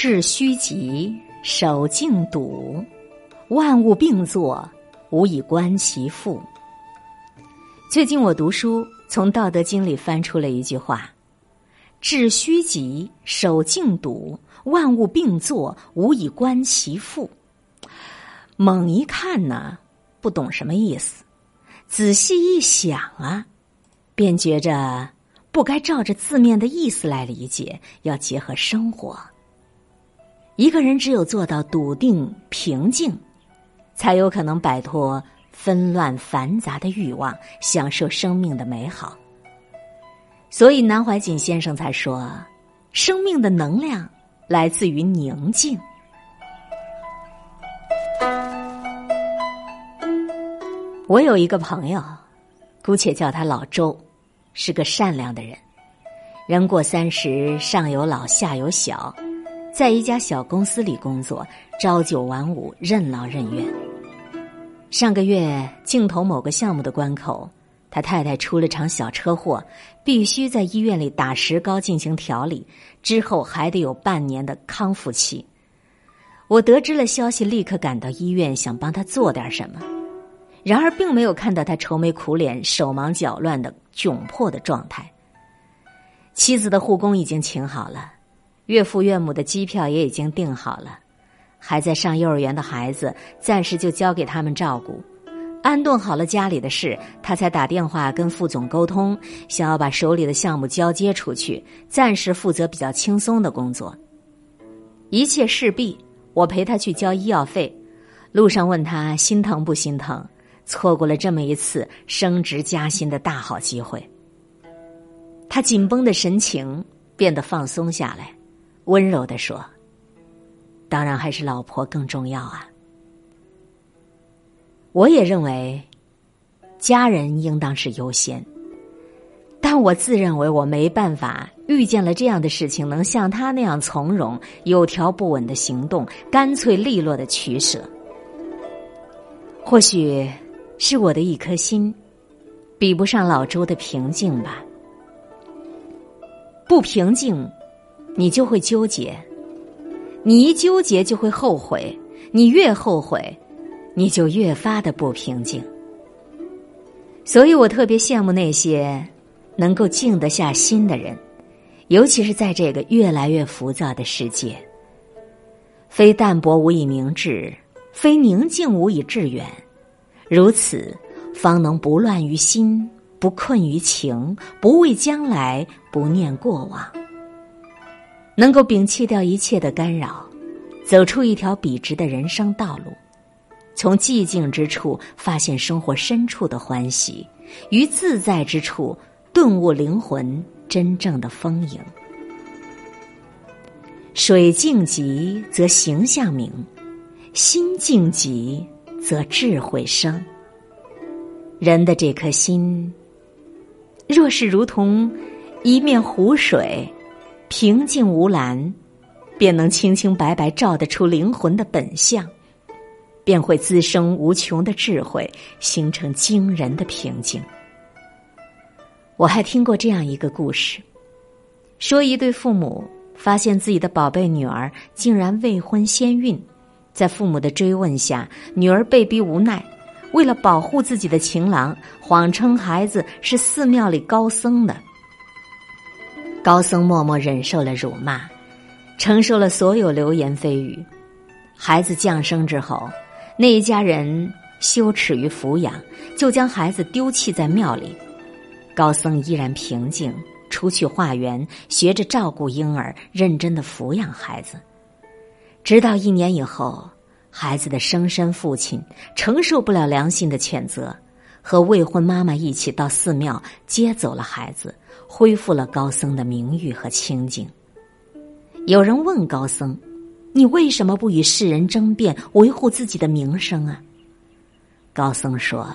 致虚极，守静笃，万物并作，无以观其复。最近我读书，从《道德经》里翻出了一句话：“致虚极，守静笃，万物并作，无以观其复。”猛一看呢，不懂什么意思；仔细一想啊，便觉着不该照着字面的意思来理解，要结合生活。一个人只有做到笃定平静，才有可能摆脱。纷乱繁杂的欲望，享受生命的美好。所以南怀瑾先生才说：“生命的能量来自于宁静。”我有一个朋友，姑且叫他老周，是个善良的人。人过三十，上有老下有小，在一家小公司里工作，朝九晚五，任劳任怨。上个月，镜头某个项目的关口，他太太出了场小车祸，必须在医院里打石膏进行调理，之后还得有半年的康复期。我得知了消息，立刻赶到医院，想帮他做点什么，然而并没有看到他愁眉苦脸、手忙脚乱的窘迫的状态。妻子的护工已经请好了，岳父岳母的机票也已经订好了。还在上幼儿园的孩子，暂时就交给他们照顾，安顿好了家里的事，他才打电话跟副总沟通，想要把手里的项目交接出去，暂时负责比较轻松的工作。一切事毕，我陪他去交医药费，路上问他心疼不心疼，错过了这么一次升职加薪的大好机会。他紧绷的神情变得放松下来，温柔的说。当然还是老婆更重要啊！我也认为，家人应当是优先，但我自认为我没办法遇见了这样的事情，能像他那样从容、有条不紊的行动，干脆利落的取舍。或许是我的一颗心比不上老周的平静吧。不平静，你就会纠结。你一纠结就会后悔，你越后悔，你就越发的不平静。所以我特别羡慕那些能够静得下心的人，尤其是在这个越来越浮躁的世界。非淡泊无以明志，非宁静无以致远。如此，方能不乱于心，不困于情，不畏将来，不念过往。能够摒弃掉一切的干扰，走出一条笔直的人生道路，从寂静之处发现生活深处的欢喜，于自在之处顿悟灵魂真正的丰盈。水静极则形象明，心静极则智慧生。人的这颗心，若是如同一面湖水。平静无澜，便能清清白白照得出灵魂的本相，便会滋生无穷的智慧，形成惊人的平静。我还听过这样一个故事，说一对父母发现自己的宝贝女儿竟然未婚先孕，在父母的追问下，女儿被逼无奈，为了保护自己的情郎，谎称孩子是寺庙里高僧的。高僧默默忍受了辱骂，承受了所有流言蜚语。孩子降生之后，那一家人羞耻于抚养，就将孩子丢弃在庙里。高僧依然平静，出去化缘，学着照顾婴儿，认真的抚养孩子。直到一年以后，孩子的生身父亲承受不了良心的谴责，和未婚妈妈一起到寺庙接走了孩子。恢复了高僧的名誉和清净。有人问高僧：“你为什么不与世人争辩，维护自己的名声啊？”高僧说：“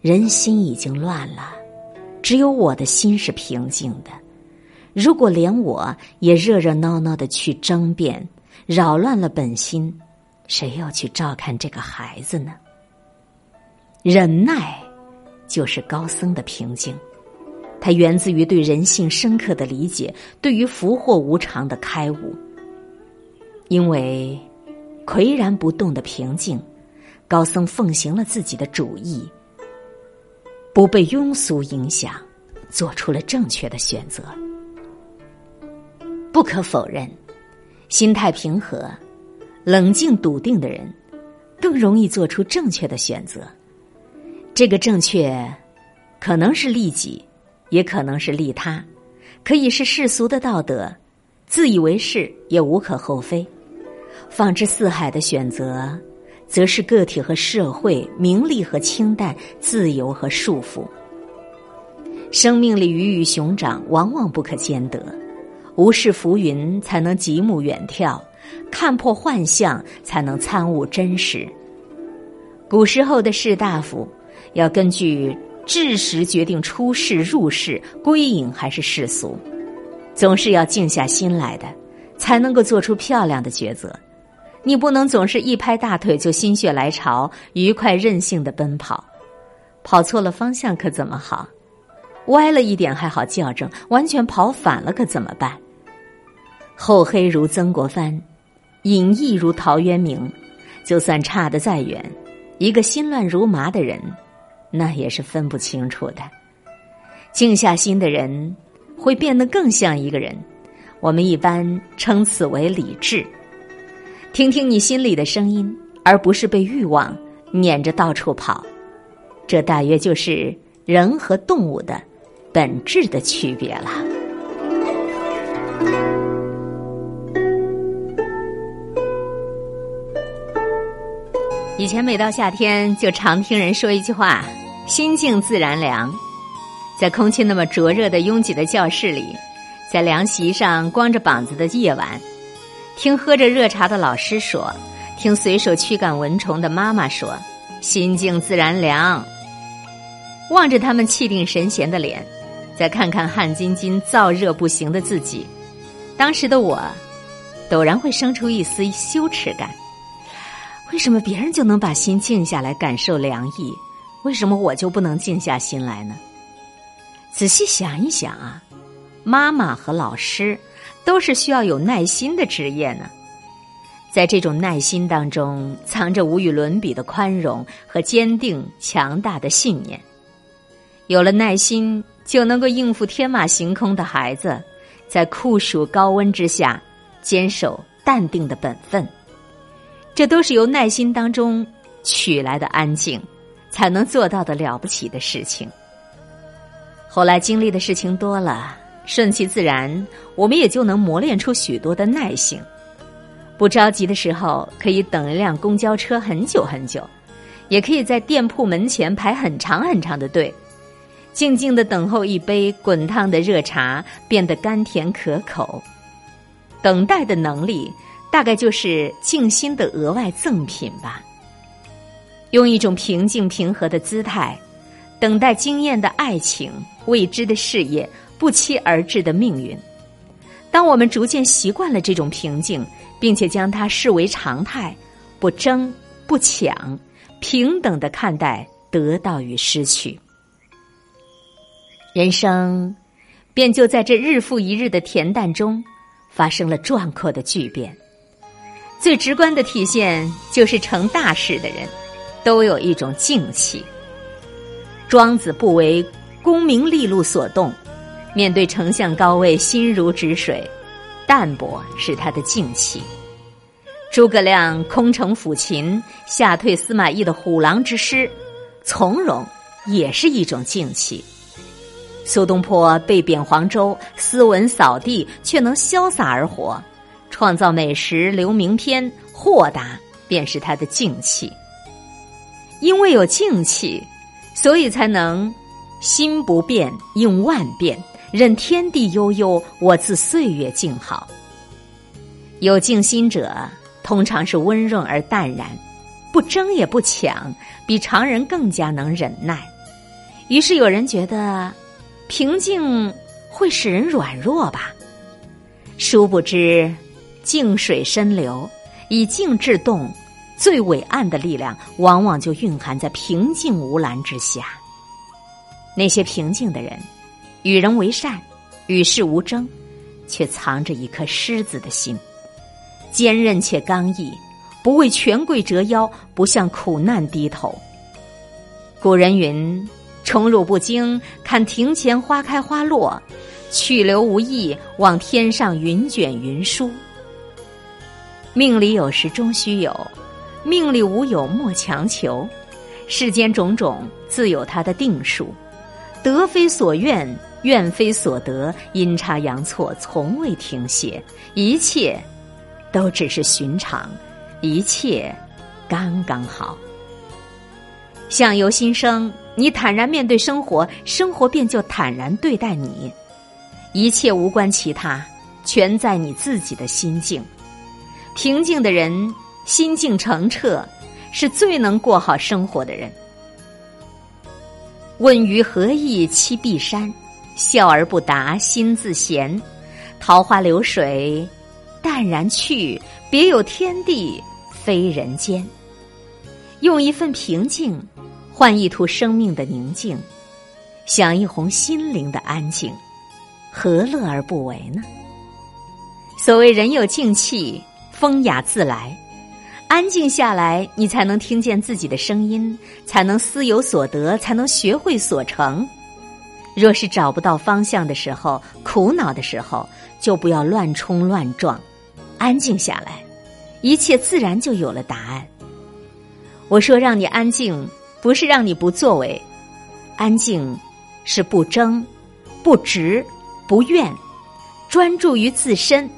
人心已经乱了，只有我的心是平静的。如果连我也热热闹闹的去争辩，扰乱了本心，谁要去照看这个孩子呢？”忍耐，就是高僧的平静。它源自于对人性深刻的理解，对于福祸无常的开悟。因为岿然不动的平静，高僧奉行了自己的主意，不被庸俗影响，做出了正确的选择。不可否认，心态平和、冷静笃定的人，更容易做出正确的选择。这个正确，可能是利己，也可能是利他，可以是世俗的道德，自以为是也无可厚非。放之四海的选择，则是个体和社会、名利和清淡、自由和束缚。生命里鱼与熊掌，往往不可兼得。无视浮云，才能极目远眺；看破幻象，才能参悟真实。古时候的士大夫要根据智识决定出世入世、归隐还是世俗，总是要静下心来的，才能够做出漂亮的抉择。你不能总是一拍大腿就心血来潮、愉快任性的奔跑，跑错了方向可怎么好？歪了一点还好校正，完全跑反了可怎么办？厚黑如曾国藩，隐逸如陶渊明，就算差得再远，一个心乱如麻的人，那也是分不清楚的。静下心的人，会变得更像一个人。我们一般称此为理智。听听你心里的声音，而不是被欲望撵着到处跑。这大约就是人和动物的。本质的区别了。以前每到夏天，就常听人说一句话：“心静自然凉。”在空气那么灼热的拥挤的教室里，在凉席上光着膀子的夜晚，听喝着热茶的老师说，听随手驱赶蚊虫的妈妈说：“心静自然凉。”望着他们气定神闲的脸。再看看汗津津、燥热不行的自己，当时的我，陡然会生出一丝羞耻感。为什么别人就能把心静下来感受凉意，为什么我就不能静下心来呢？仔细想一想啊，妈妈和老师都是需要有耐心的职业呢。在这种耐心当中，藏着无与伦比的宽容和坚定强大的信念。有了耐心。就能够应付天马行空的孩子，在酷暑高温之下坚守淡定的本分，这都是由耐心当中取来的安静，才能做到的了不起的事情。后来经历的事情多了，顺其自然，我们也就能磨练出许多的耐性。不着急的时候，可以等一辆公交车很久很久，也可以在店铺门前排很长很长的队。静静的等候一杯滚烫的热茶变得甘甜可口，等待的能力大概就是静心的额外赠品吧。用一种平静平和的姿态，等待惊艳的爱情、未知的事业、不期而至的命运。当我们逐渐习惯了这种平静，并且将它视为常态，不争不抢，平等的看待得到与失去。人生，便就在这日复一日的恬淡中，发生了壮阔的巨变。最直观的体现就是成大事的人，都有一种静气。庄子不为功名利禄所动，面对丞相高位，心如止水，淡泊是他的静气。诸葛亮空城抚琴，吓退司马懿的虎狼之师，从容也是一种静气。苏东坡被贬黄州，斯文扫地，却能潇洒而活，创造美食，留名篇，豁达便是他的静气。因为有静气，所以才能心不变应万变，任天地悠悠，我自岁月静好。有静心者，通常是温润而淡然，不争也不抢，比常人更加能忍耐。于是有人觉得。平静会使人软弱吧？殊不知，静水深流，以静制动，最伟岸的力量，往往就蕴含在平静无澜之下。那些平静的人，与人为善，与世无争，却藏着一颗狮子的心。坚韧且刚毅，不为权贵折腰，不向苦难低头。古人云：“宠辱不惊，看庭前花开花落；去留无意，望天上云卷云舒。”命里有时终须有，命里无有莫强求。世间种种自有它的定数，得非所愿，愿非所得，阴差阳错从未停歇，一切都只是寻常，一切刚刚好。相由心生，你坦然面对生活，生活便就坦然对待你。一切无关其他，全在你自己的心境。平静的人，心境澄澈。是最能过好生活的人。问于何意栖碧山？笑而不答，心自闲。桃花流水，淡然去，别有天地非人间。用一份平静，换一途生命的宁静，享一泓心灵的安静，何乐而不为呢？所谓人有静气，风雅自来。安静下来，你才能听见自己的声音，才能思有所得，才能学会所成。若是找不到方向的时候，苦恼的时候，就不要乱冲乱撞，安静下来，一切自然就有了答案。我说让你安静，不是让你不作为，安静是不争、不执、不怨，专注于自身。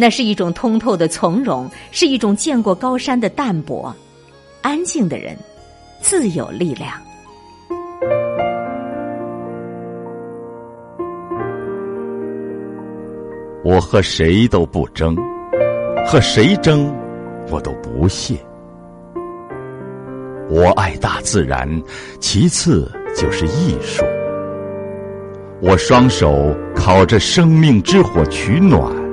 那是一种通透的从容，是一种见过高山的淡泊。安静的人，自有力量。我和谁都不争，和谁争，我都不屑。我爱大自然，其次就是艺术。我双手烤着生命之火取暖。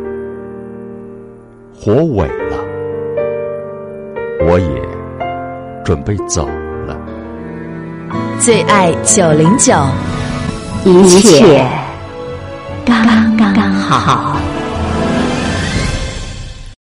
火萎了，我也准备走了。最爱九零九，一切刚刚好。